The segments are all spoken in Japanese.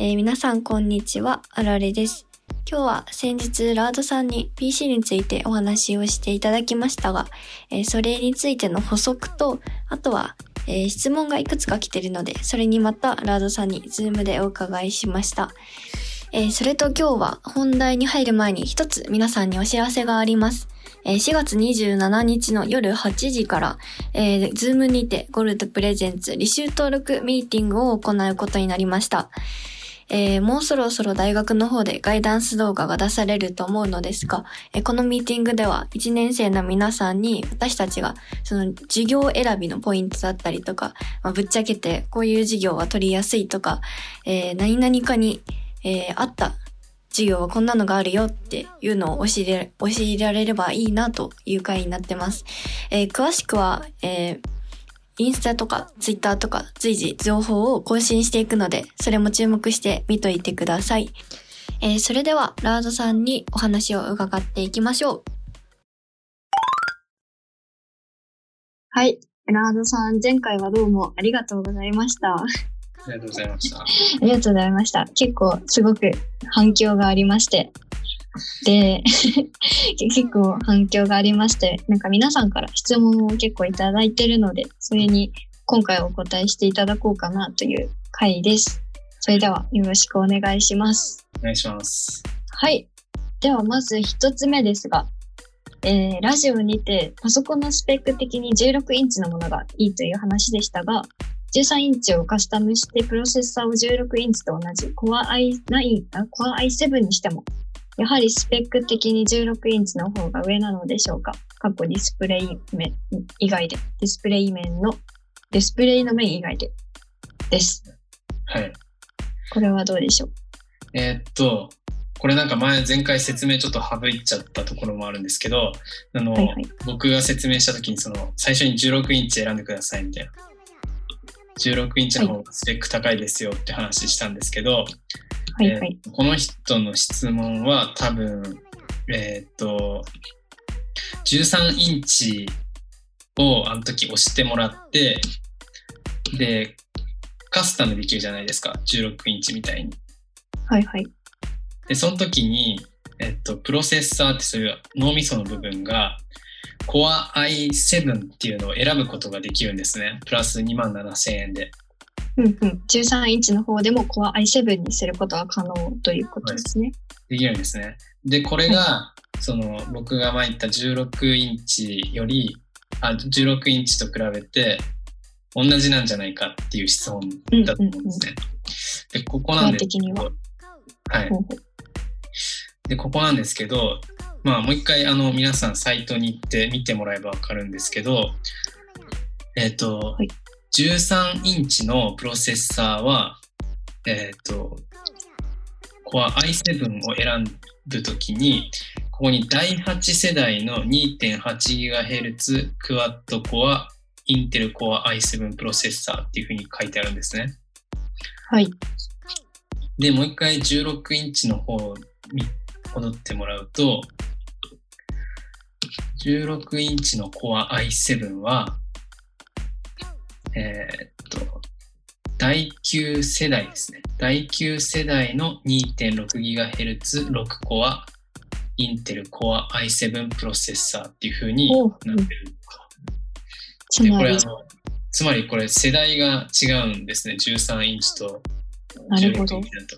えー、皆さんこんにちは、あられです。今日は先日ラードさんに PC についてお話をしていただきましたが、えー、それについての補足と、あとは、えー、質問がいくつか来てるので、それにまたラードさんにズームでお伺いしました。えー、それと今日は本題に入る前に一つ皆さんにお知らせがあります。えー、4月27日の夜8時から、えー、ズームにてゴルドプレゼンツ履修登録ミーティングを行うことになりました。えー、もうそろそろ大学の方でガイダンス動画が出されると思うのですが、えー、このミーティングでは1年生の皆さんに私たちがその授業選びのポイントだったりとか、まあ、ぶっちゃけてこういう授業は取りやすいとか、えー、何々かに、え、あった授業はこんなのがあるよっていうのを教え教えられればいいなという回になってます。え、詳しくは、えーインスタとかツイッターとか随時情報を更新していくので、それも注目して見といてください。えー、それでは、ラードさんにお話を伺っていきましょう。はい。ラードさん、前回はどうもありがとうございました。ありがとうございました。ありがとうございました。結構すごく反響がありまして、で結構反響がありましてなんか皆さんから質問を結構いただいてるのでそれに今回お答えしていただこうかなという回です。それではよろしくお願いします。お願いします。はい。ではまず一つ目ですがえー、ラジオにてパソコンのスペック的に16インチのものがいいという話でしたが、13インチをカスタムしてプロセッサーを16インチと同じ Core i9、Core i7 にしてもやはりスペック的に16インチの方が上なのでしょうか？過去ディスプレイ面以外で、ディスプレイ面の、ディスプレイの面以外で、です。はい。これはどうでしょう？えー、っと、これなんか前、前回説明ちょっと省いちゃったところもあるんですけど、あの、はいはい、僕が説明したときに、その、最初に16インチ選んでくださいみたいな。16インチの方がスペック高いですよって話したんですけど、はいはい、この人の質問は多分、えっ、と、13インチをあの時押してもらって、で、カスタムできるじゃないですか。16インチみたいに。はいはい。で、その時に、えっと、プロセッサーってそういう脳みその部分が、Core i7 っていうのを選ぶことができるんですね。プラス2万7000円で。うんうん、13インチの方でも Core i7 にすることは可能ということですね。できるんですね。で、これが、はい、その僕が前言った16インチより、あ16インチと比べて同じなんじゃないかっていう質問だと思うんですね。で、ここなんですけど、ははい。で、ここなんですけど、まあもう一回あの皆さんサイトに行って見てもらえばわかるんですけど、えっ、ー、と、はい、13インチのプロセッサーは、えっ、ー、と、Core i7 を選ぶときに、ここに第8世代の 2.8GHz クワッドコアインテル Core i7 プロセッサーっていうふうに書いてあるんですね。はい。で、もう一回16インチの方に戻ってもらうと、16インチの Core i7 は、えー、っと、第9世代ですね。第9世代の 2.6GHz6 コアインテル Core i7 プロセッサーっていう風になってる。でこれあのつまり？これ世代が違うんですね。13インチと16インチだと。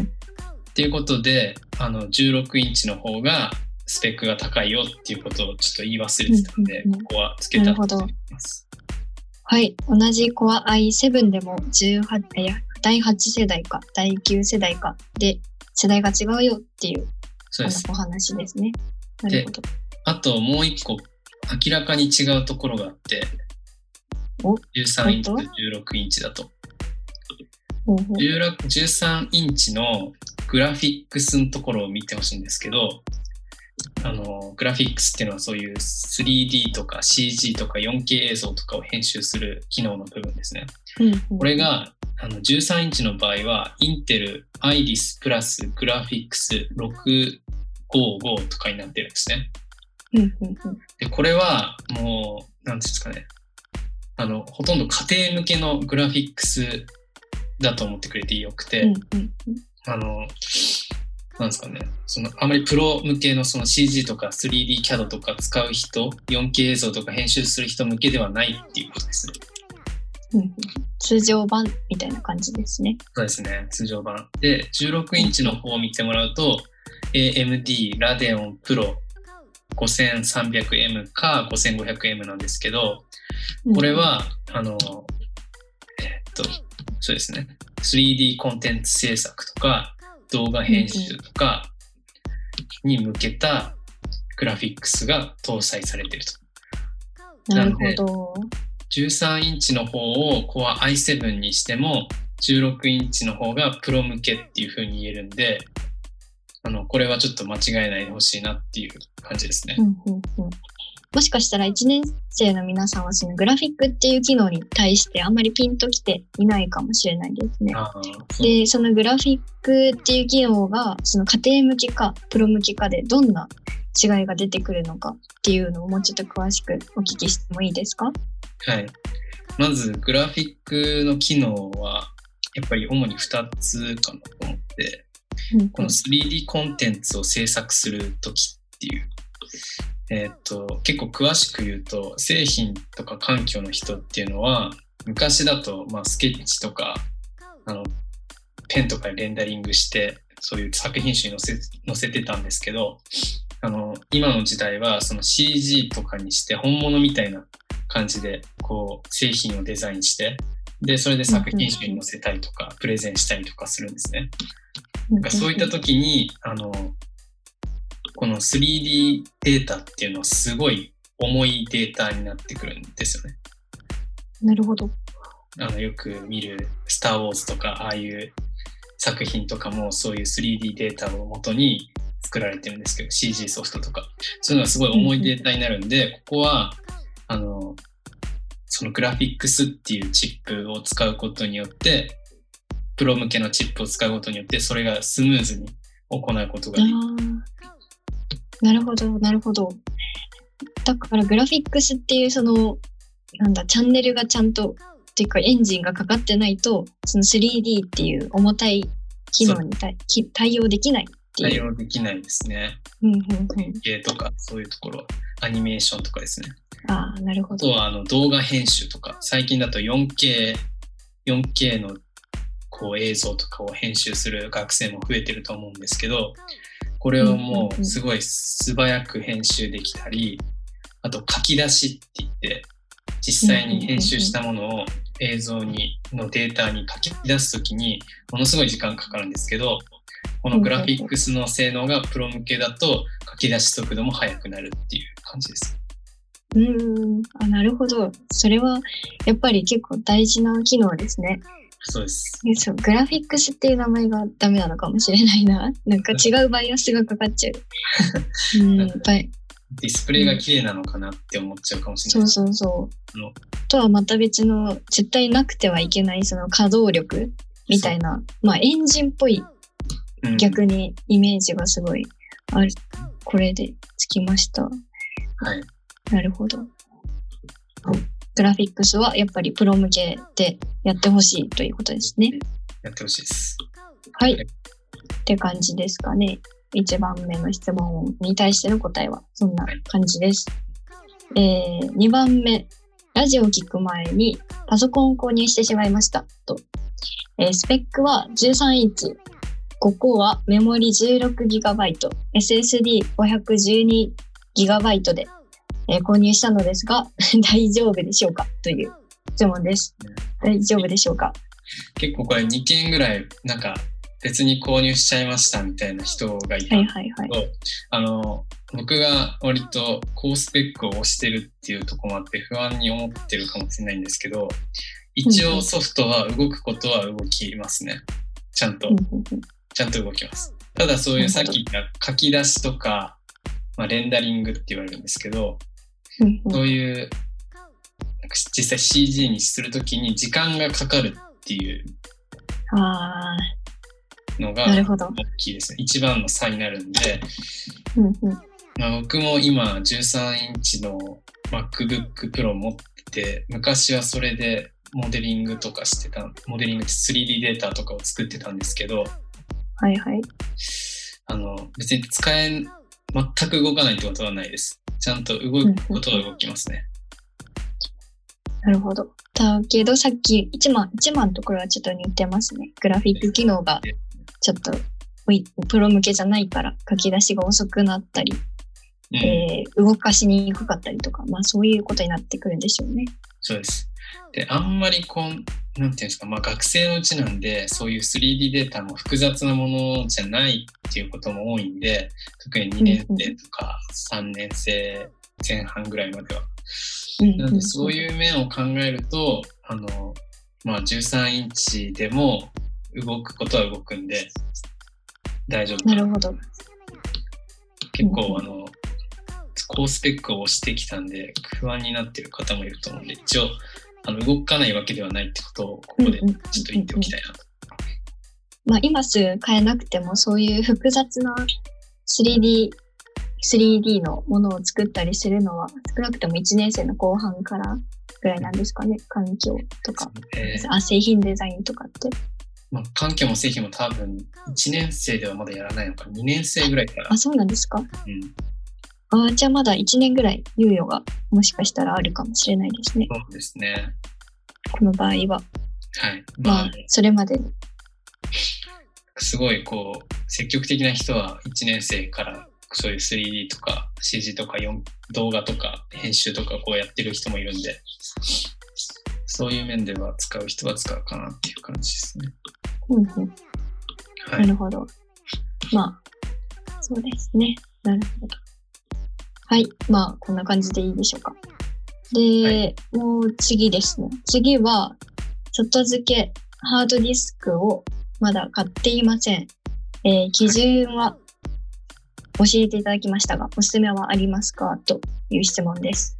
っていうことで、あの16インチの方がスペックが高いよっていうことをちょっと言い忘れてたので、ここはつけたと思います。はい。同じ Core i7 でも18、いや、第8世代か、第9世代かで世代が違うよっていうお話ですね。なるほど。あともう一個明らかに違うところがあって、13インチと16インチだと。13インチのグラフィックスのところを見てほしいんですけど、あのグラフィックスっていうのはそういう 3D とか CG とか 4K 映像とかを編集する機能の部分ですね。これがあの13インチの場合はインテルアイリスプラスグラフィックス655とかになってるんですね。でこれはもう何ですかね。あのほとんど家庭向けのグラフィックスだと思ってくれてよくて、うんうん。あの、なんですかね、そのあまりプロ向けのその CG とか 3D キャドとか使う人、4K 映像とか編集する人向けではないっていうことですね。うんうん通常版みたいな感じですね。そうですね、通常版。で、16インチの方を見てもらうと、AMD Radeon Pro 5300M か 5500M なんですけど、これは、あの、えっと、そうですね、3D コンテンツ制作とか、動画編集とかに向けたグラフィックスが搭載されていると。なるほど。13インチの方を Core i7 にしても、16インチの方がプロ向けっていう風に言えるんで、あの、これはちょっと間違えないでほしいなっていう感じですねう。んうんうんもしかしたら1年生の皆さんはそのグラフィックっていう機能に対してあんまりピンときていないかもしれないですね。で、そのグラフィックっていう機能がその家庭向けかプロ向けかでどんな違いが出てくるのかっていうのをもうちょっと詳しくお聞きしてもいいですか？はい。まず、グラフィックの機能は、やっぱり主に2つかなと思って、うんこの 3D コンテンツを制作するときっていう、えーっと、結構詳しく言うと、製品とか環境の人っていうのは、昔だと、まあ、スケッチとか、あの、ペンとかレンダリングして、そういう作品集に載せ載せてたんですけど、あの、今の時代は、その CG とかにして本物みたいな感じで、こう、製品をデザインして、で、それで作品集に載せたりとか、プレゼンしたりとかするんですね。なんかそういった時に、あの、この 3D データっていうのはすごい重いデータになってくるんですよね。なるほど。あの、よく見るスター・ウォーズとか、ああいう作品とかもそういう 3D データを元に作られてるんですけど、CG ソフトとか。そういうのはすごい重いデータになるんで、ここは、あの、そのグラフィックスっていうチップを使うことによって、プロ向けのチップを使うことによって、それがスムーズに行うことができる。なるほど、なるほど。だからグラフィックスっていうその、なんだ、チャンネルがちゃんと、っていうかエンジンがかかってないと、その 3D っていう重たい機能に対き対応できないって対いう。応できないですね。うんうんうん。ゲーとか、そういうところ、アニメーションとかですね。ああ、なるほど。あとはあの動画編集とか、最近だと 4K、4K のこう映像とかを編集する学生も増えてると思うんですけど、これをもうすごい素早く編集できたり、あと書き出しって言って、実際に編集したものを映像に、のデータに書き出すときに、ものすごい時間かかるんですけど、このグラフィックスの性能がプロ向けだと書き出し速度も速くなるっていう感じです。うーん。あ、なるほど。それは、やっぱり結構大事な機能ですね。そうです。えそう、グラフィックスっていう名前がダメなのかもしれないな。なんか違うバイアスがかかっちゃう。うん、バイディスプレイが綺麗なのかなって思っちゃうかもしれない。そうそうそうの。とはまた別の、絶対なくてはいけないその稼働力みたいな、まあエンジンっぽいうん逆にイメージがすごいある。これでつきました。はい。なるほど。グラフィックスはやっぱりプロ向けでやってほしいということですね。やってほしいです。はい。はいって感じですかね。1番目の質問に対しての答えはそんな感じです。えー、2番目。ラジオを聞く前にパソコンを購入してしまいました。と。えースペックは13インチ。5コアはメモリ 16GB、SSD512GB で、えー購入したのですが、大丈夫でしょうか？という質問です。大丈夫でしょうか？結構これ2件ぐらい、なんか別に購入しちゃいましたみたいな人がいたはいんで。すけど、あの、僕が割と高スペックを押してるっていうところもあって不安に思ってるかもしれないんですけど、一応ソフトは動くことは動きますね。ちゃんとちゃんと動きます。ただそういうさっき言った書き出しとか、まあ、レンダリングって言われるんですけど、そういう、実際 CG にするときに時間がかかるっていうあのが。大きいですね。一番の差になるんで、うんうん。まあ、僕も今13インチの MacBook Pro 持ってて、昔はそれでモデリングとかしてた、モデリングって 3D データとかを作ってたんですけど、はいはい。あの、別に使えん、全く動かないってことはないです。ちゃんと動くことは動きますね。なるほど。だけど、さっき1番、1番のところはちょっと似てますね。グラフィック機能がちょっと、プロ向けじゃないから書き出しが遅くなったり、うん、えー動かしにくかったりとか、まあそういうことになってくるんでしょうね。そうです。で、あんまりこう、なんていうんですか、まあ学生のうちなんで、そういう 3D データも複雑なものじゃないっていうことも多いんで、特に2年生とか3年生前半ぐらいまでは。うんなので、そういう面を考えると、あの、まあ13インチでも動くことは動くんで、大丈夫なるほど。結構あの、高スペックを押してきたんで、不安になってる方もいると思うんで、一応、あの動かないわけではないってことを、ここでちょっと言っておきたいなと。まあ今すぐ買えなくても、そういう複雑な 3D、3D のものを作ったりするのは、少なくとも1年生の後半からぐらいなんですかね。環境とか、えーあ製品デザインとかって。まあ、環境も製品も多分、1年生ではまだやらないのか、2年生ぐらいから。あ、そうなんですかうん、あじゃあまだ1年ぐらい猶予がもしかしたらあるかもしれないですね。そうですね。この場合は。はい。ままああ、、それまでに。すごいこう、積極的な人は1年生からそういう 3D とか CG とか4動画とか編集とかこうやってる人もいるんで、そういう面では使う人は使うかなっていう感じですね。うんうん。はないるほど。まあ、そうですね。なるほど。はい。まあ、こんな感じでいいでしょうか。で、はもう次ですね。次は、外付けハードディスクをまだ買っていません。えー基準は教えていただきましたが、おすすめはありますか？という質問です。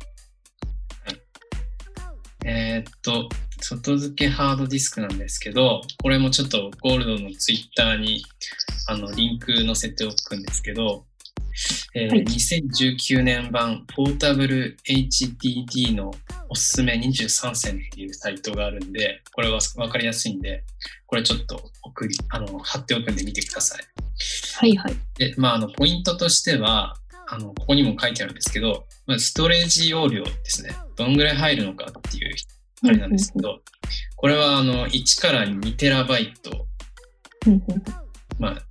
えーっと、外付けハードディスクなんですけど、これもちょっとゴールドのツイッターにあのリンク載せておくんですけど、えーはい2019年版ポータブル HDD のおすすめ23選っていうサイトがあるんで、これはわかりやすいんで、これちょっと送り、あの、貼っておくんで見てください。はいはい。で、まあ、あの、ポイントとしては、あの、ここにも書いてあるんですけど、ストレージ容量ですね。どんぐらい入るのかっていう、あれなんですけど、これは、あの、1から2テラバイト、まあ、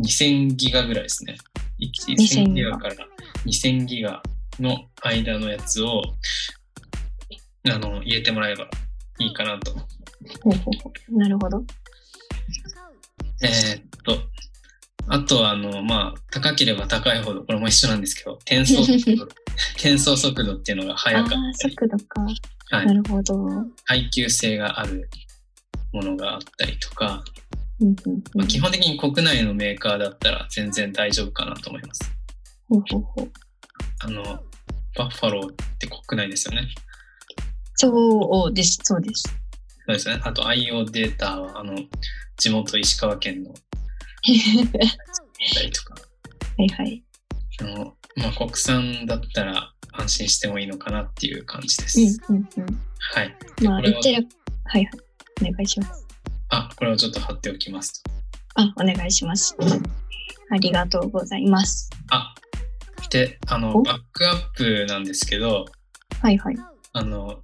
2000ギガぐらいですね。2000 1000ギガから2000ギガの間のやつを、あの、入れてもらえばいいかなと。なるほど。えーっと、あとは、あの、まあ、高ければ高いほど、これも一緒なんですけど、転送速度、転送速度っていうのがあ速かった速度か。はいなるほど。うん耐久性があるものがあったりとか、まあ、基本的に国内のメーカーだったら全然大丈夫かなと思います。ほうほうほうあの、バッファローって国内ですよね。そうです、そうです。そうですね。あと IO データは、あの、地元石川県のたりとか、はいはい。あの、まあ、国産だったら安心してもいいのかなっていう感じです。うんうんはい。うん。は言ってる。はいはい。お願いします。あ、これをちょっと貼っておきますと。あ、お願いします。ありがとうございます。あ、で、あの、お？バックアップなんですけど、はいはい。あの、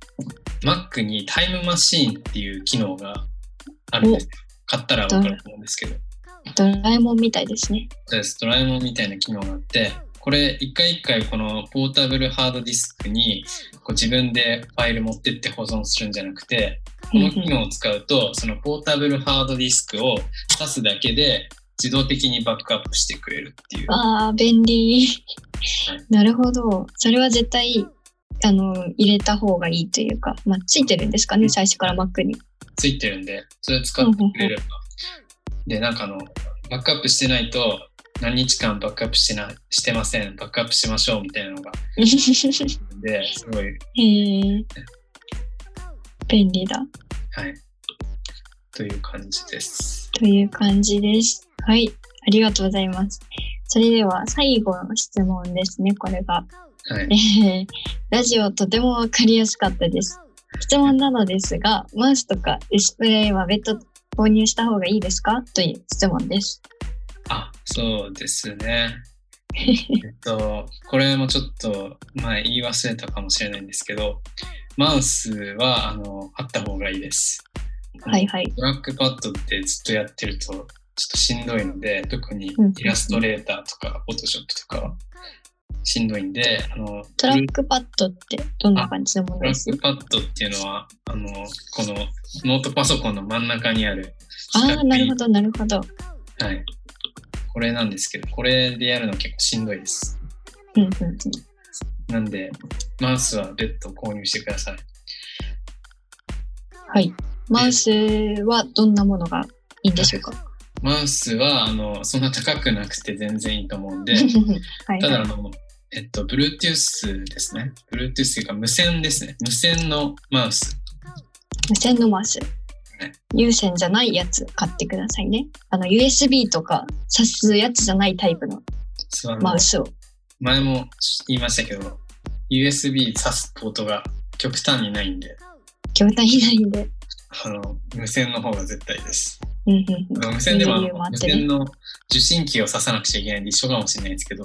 Mac にタイムマシーンっていう機能があるんですよ。買ったらわかると思うんですけど。ドラえもんみたいですね。そうです。ドラえもんみたいな機能があって、これ一回一回このポータブルハードディスクにこう自分でファイル持ってって保存するんじゃなくて、この機能を使うと、そのポータブルハードディスクを挿すだけで自動的にバックアップしてくれるっていう。ああ、便利はい。なるほど。それは絶対、あの、入れた方がいいというか、まあ、ついてるんですかね、最初から Mac に。ついてるんで、それ使ってくれれば。で、なんかあの、バックアップしてないと、何日間バックアップしてな、してません。バックアップしましょうみたいなのがで、すごい、え。便利だ。はい。という感じです。という感じです。はい。ありがとうございます。それでは最後の質問ですね、これが。はい。え ーラジオとてもわかりやすかったです。質問なのですが、マウスとかディスプレイは別途購入した方がいいですか？という質問です。あ、そうですね。えっと、これもちょっと前言い忘れたかもしれないんですけど、マウスはあのあった方がいいです。はいはい。トラックパッドってずっとやってるとちょっとしんどいので、特にうんイラストレーターとか、フォトショップとかはしんどいんで、あの、トラックパッドってどんな感じのもトラッのですクパッドっていうのは、あの、このノートパソコンの真ん中にあるああ、なるほど。ど、なるほど。はい。これなんですけど、これでやるの結構しんどいです。うんうんなんで、マウスは別途購入してください。はい。マウスはどんなものがいいんでしょうか？マウスは、あの、そんな高くなくて全然いいと思うんで、はいはい。ただあの、えっと、Bluetooth ですね。Bluetooth というか無線ですね。無線のマウス。無線のマウスね。有線じゃないやつ買ってくださいね。あの、USB とか挿すやつじゃないタイプのマウスを。前も言いましたけど、USB 挿すポートが極端にないんで、筐体いないんで。あの、無線の方が絶対です。うんうんうん。無線でもあそういう理由もの無線の受信機を挿さなくちゃいけないんで一緒かもしれないですけど、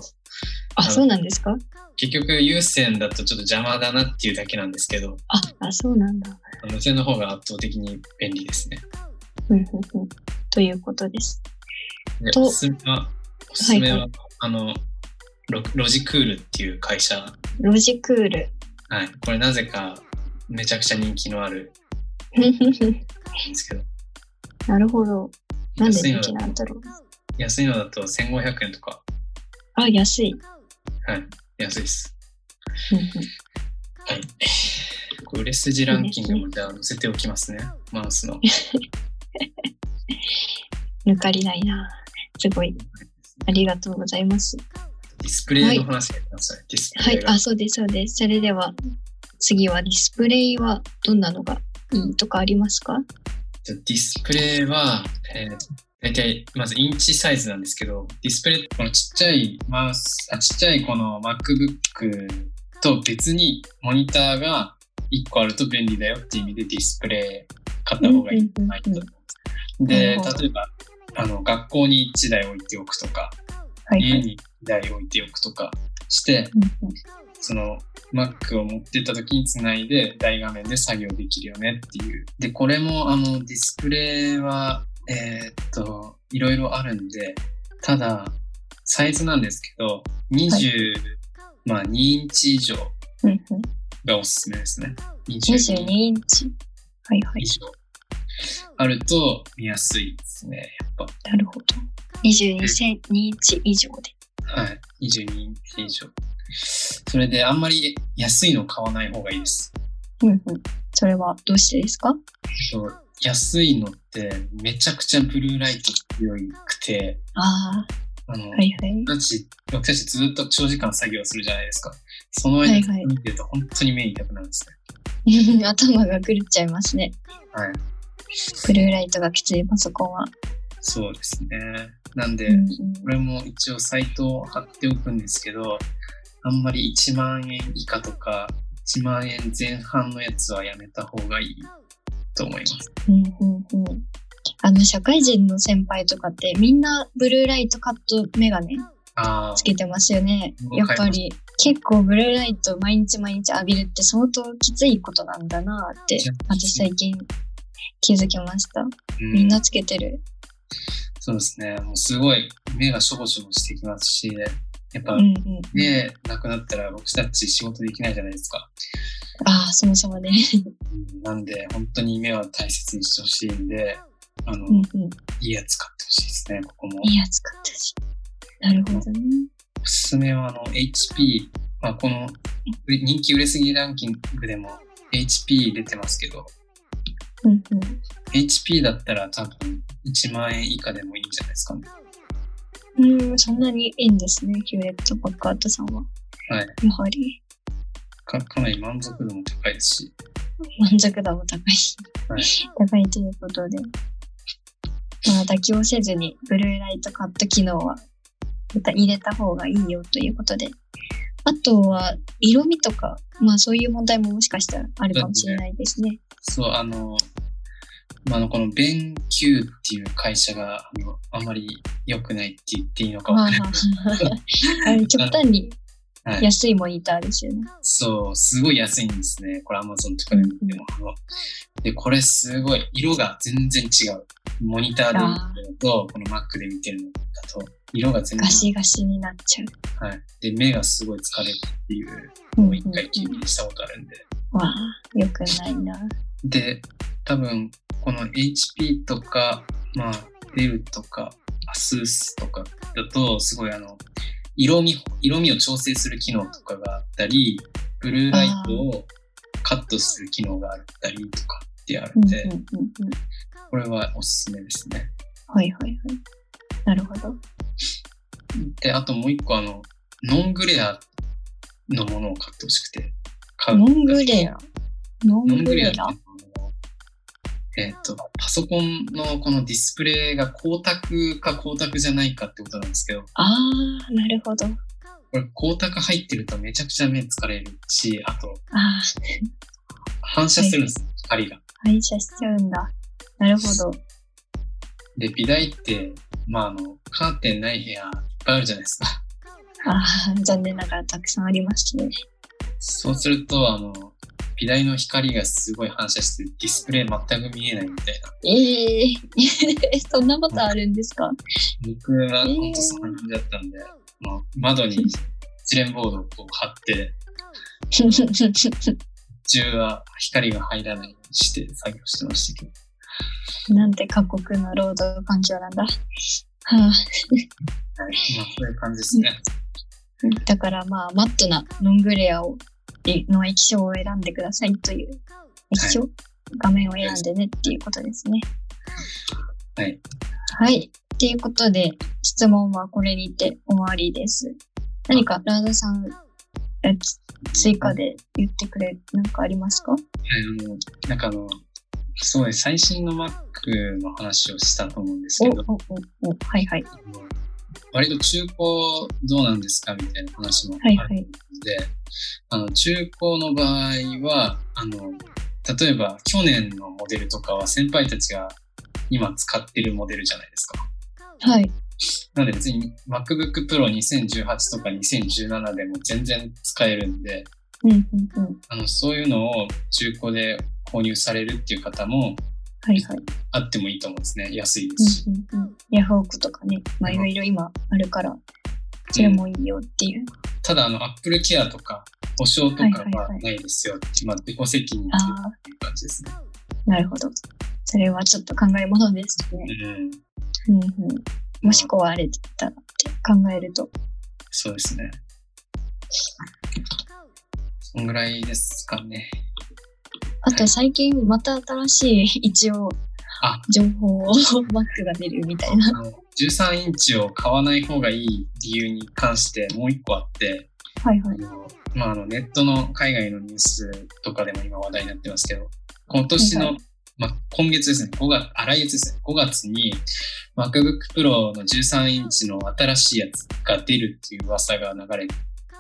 あ、そうなんですか？結局有線だとちょっと邪魔だなっていうだけなんですけど、あ、あ、そうなんだ。無線の方が圧倒的に便利ですね。うんうんうん。ということです。とでおすすめは、おすすめは、はいはあのロ、ロジクールっていう会社、ロジクール。はい、これなぜかめちゃくちゃ人気のある んですけど、なるほど。なんで安いの人気なんだろう。安いのだと1500円とか、あ、安い。はい、安いです。うんうんはい。これ売れ筋ランキングもじゃあ載せておきますね、マウスの。抜かりないな。すごい。ありがとうございます。ディスプレイの話ください。ディスプはい。レイが。あ、そうです、そうです。それでは、次はディスプレイはどんなのがいいとかありますか？ディスプレイは、えー、大体、まずインチサイズなんですけど、ディスプレイ、このちっちゃいマウス、あちっちゃいこの MacBook と別にモニターが1個あると便利だよっていう意味でディスプレイ買った方がいいと思います。で、例えば、あの、学校に1台置いておくとか、はいはい。家に1台置いておくとかして、うんうんその Mac を持ってった時につないで大画面で作業できるよねっていう。で、これもあのディスプレイは、えーっと、いろいろあるんで、ただ、サイズなんですけど、20、まあ2インチ以上がおすすめですね。22 22インチ。はいはい以。上あると見やすいですね、やっなるほど。22セン2インチ以上で。ぱ。はい。22インチ以上。それであんまり安いの買わない方がいいです。うんうん。それはどうしてですか？そう安いのってめちゃくちゃブルーライト強くて、ああの、あ、はいはい。僕たち、僕たちずっと長時間作業するじゃないですか。その間はいはい見てると本当に目痛くなるんですね。頭が狂っちゃいますね。はい。ブルーライトがきついパソコンは。そうですね。なんで、うんうんこれも一応サイトを貼っておくんですけど、あんまり1万円以下とか、1万円前半のやつはやめた方がいいと思います。うんうんうんあの、社会人の先輩とかってみんなブルーライトカットメガネつ、けてますよね。うんやっぱり結構ブルーライト毎日毎日浴びるって相当きついことなんだなって私最近気づきました。うんみんなつけてる。そうですね。もうすごい目がしょぼしょぼしてきますし、やっぱうんうん。目なくなったら僕たち仕事できないじゃないですか。ああ、そもそもね。うんなんで本当に目は大切にしてほしいんで、あの、うんうん。いいやつ買ってほしいですね、ここも。いいやつ買ったし。なるほどね。おすすめはあの HP、まあ、この人気売れすぎランキングでも HP 出てますけど、うんうん。HP だったら多分1万円以下でもいいんじゃないですかね。うん、そんなにいいんですね、ヒューレット・パッカートさんは。はい。やはり、かかなり満足度も高いですし、満足度も高い。はい高いということで。まあ、妥協せずに、ブルーライトカット機能は、また入れた方がいいよということで、あとは、色味とか、まあそういう問題ももしかしたらあるかもしれないですね。そう、あの、まあ、あのこのベンキューっていう会社があのあんまり良くないって言っていいのかわからない。あれ極端に安いモニターですよね。はい、そう、すごい安いんですね。これ Amazon とかで見ても。うん、で、これすごい、色が全然違う。モニターで見てるのと、この Mac で見てるのだと、色が全然。ガシガシになっちゃう。はい。で、目がすごい疲れるっていうのを一回経験したことあるんで。うんうんうん、わあ、よくないな。で、多分、この HP とか、まあ、デルとか、ASUS とかだと、すごいあの、色味、色味を調整する機能とかがあったり、ブルーライトをカットする機能があったりとかってあるんで、これはおすすめですね。はいはいはい。なるほど。で、あともう一個あの、ノングレアのものを買ってほしくて。買うノングレアノングレアえっ、ー、と、パソコンのこのディスプレイが光沢か光沢じゃないかってことなんですけど。ああ、なるほど。これ光沢入ってるとめちゃくちゃ目疲れるし、あと、あ反射するんです、はい、光が。反射しちゃうんだ。なるほど。で、美大って、まあ、あの、カーテンない部屋いっぱいあるじゃないですか。ああ、残念ながらたくさんありますね。そうすると、あの、美大の光がすごい反射してディスプレイ全く見えないみたいな。ええー、そんなことあるんですか？僕は本当そんな感じだったんで、まあ、窓に一連ボードをこう貼って、中は光が入らないようにして作業してましたけど。なんて過酷な労働環境なんだ。はあ、はい、まあそういう感じですね。だからまあ、マットなノングレアをの液晶を選んでくださいという、液晶、はい、画面を選んでねっていうことですね。はい。はい。っていうことで、質問はこれにて終わりです。何かラードさん、追加で言ってくれ、なんかありますか？はい、あの、なんかあの、すごい最新の Mac の話をしたと思うんですけど、おおおはいはい。割と中古どうなんですかみたいな話もあるので、はいはい、あの中古の場合はあの例えば去年のモデルとかは先輩たちが今使ってるモデルじゃないですか。はい。なので別に MacBook Pro 2018とか2017でも全然使えるんで、うんうんうん、あのそういうのを中古で購入されるっていう方もはいはい。あってもいいと思うんですね。安いですし。うんうんうん、ヤフオクとかね、まあいろいろ今あるから、それもいいよっていう。うん、ただ、あの、アップルケアとか、保証とかはないですよ。はいはいはい、まあ、自己責任っていう感じですね。なるほど。それはちょっと考えものですね。うん。うんうん、もし壊れてたらって考えると。そうですね。そんぐらいですかね。あと最近また新しい一応情報を Mac が出るみたいな。13インチを買わない方がいい理由に関してもう一個あって、はいはい。まあ、あのネットの海外のニュースとかでも今話題になってますけど、今年の、はいはい、まあ、今月ですね、5月、あ来月ですね、5月に MacBook Pro の13インチの新しいやつが出るっていう噂が流れ、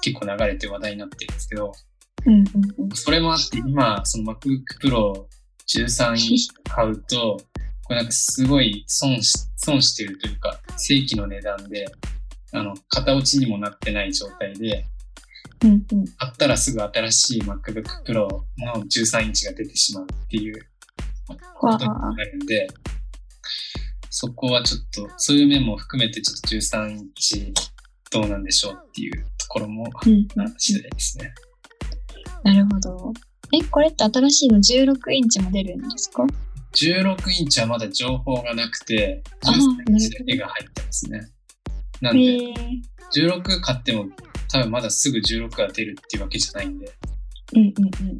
結構流れて話題になってるんですけど、うんうんそれもあって、今、その MacBook Pro 13インチ買うと、これなんかすごい損し、損してるというか、正規の値段で、あの、型落ちにもなってない状態で、うんうん、買ったらすぐ新しい MacBook Pro の13インチが出てしまうっていうことになるんで、そこはちょっと、そういう面も含めてちょっと13インチどうなんでしょうっていうところも、うん、次第ですね。なるほど。え、これって新しいの16インチも出るんですか ?16 インチはまだ情報がなくて、13インチで絵が入ってますね。なんで、16買っても多分まだすぐ16が出るっていうわけじゃないんで。うんうんうん。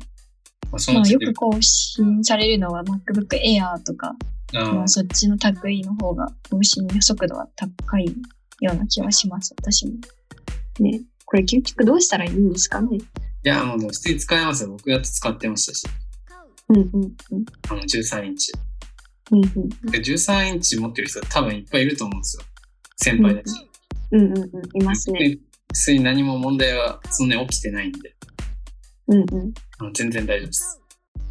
まあ、そのまあ、よく更新されるのは MacBook Air とか、まあ、そっちの類の方が更新速度は高いような気はします、私も。ね、これ結局どうしたらいいんですかね？いや、もう普通に使えますよ。僕だって使ってましたし。うんうんうん。あの、13インチ。うんうんで、13インチ持ってる人多分いっぱいいると思うんですよ。先輩たち。うんうんうん。いますね。普通に何も問題はそんなに起きてないんで、うんうん。あの全然大丈夫です。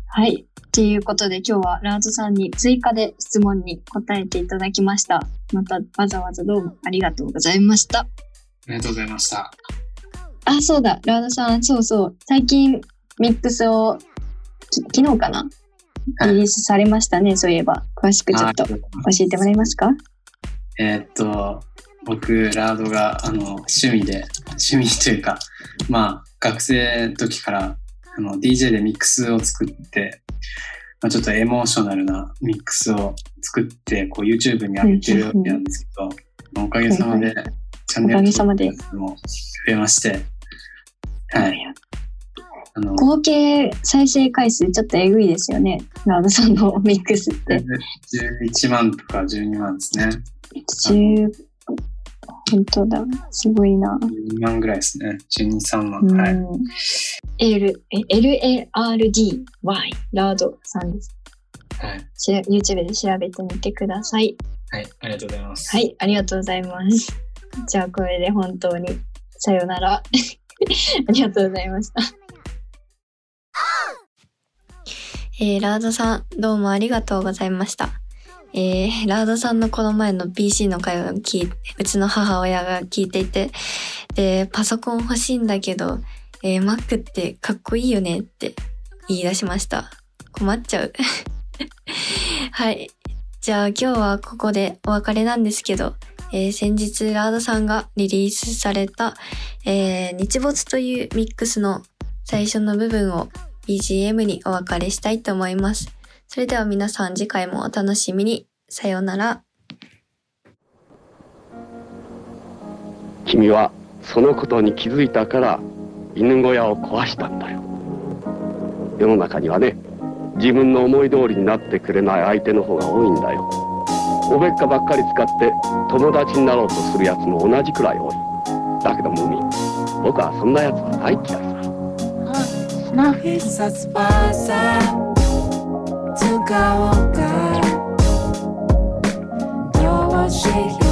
はい。ということで今日はラードさんに追加で質問に答えていただきました。またわざわざどうもありがとうございました。ありがとうございました。あ、そうだ、ラードさん、そうそう。最近ミックスをき昨日かな？はい。リリースされましたね、そういえば。詳しくちょっと教えてもらえますか？えーっと、僕、ラードが、あの、趣味で、趣味というか、まあ、学生の時から、あの、DJ でミックスを作って、まあ、ちょっとエモーショナルなミックスを作って、こう、YouTube に上げてるわけなんですけど、おかげさまで、チャンネル登録も増えまして、はい。あの、合計再生回数ちょっとえぐいですよね。ラードさんのミックスって。11万とか12万ですね。10、本当だ。すごいな。12万ぐらいですね。12、3万。うんはい。L、え LARDY、ラードさんです。はい。YouTube で調べてみてください。はい。ありがとうございます。はい、ありがとうございます。じゃあこれで本当にさよなら。ありがとうございました。えー、ラードさん、どうもありがとうございました。えー、ラードさんのこの前の PC の会話を聞いてうちの母親が聞いていて、で、パソコン欲しいんだけど、えー、Mac ってかっこいいよねって言い出しました。困っちゃう。はい。じゃあ今日はここでお別れなんですけど、えー先日ラードさんがリリースされた、えー日没というミックスの最初の部分を BGM にお別れしたいと思います。それでは皆さん次回もお楽しみに。さようなら。君はそのことに気づいたから犬小屋を壊したんだよ世の中にはね自分の思い通りになってくれない相手の方が多いんだよおべっかばっかり使って友達になろうとするやつも同じくらい多いだけどもみ僕はそんなやつはない気がすっス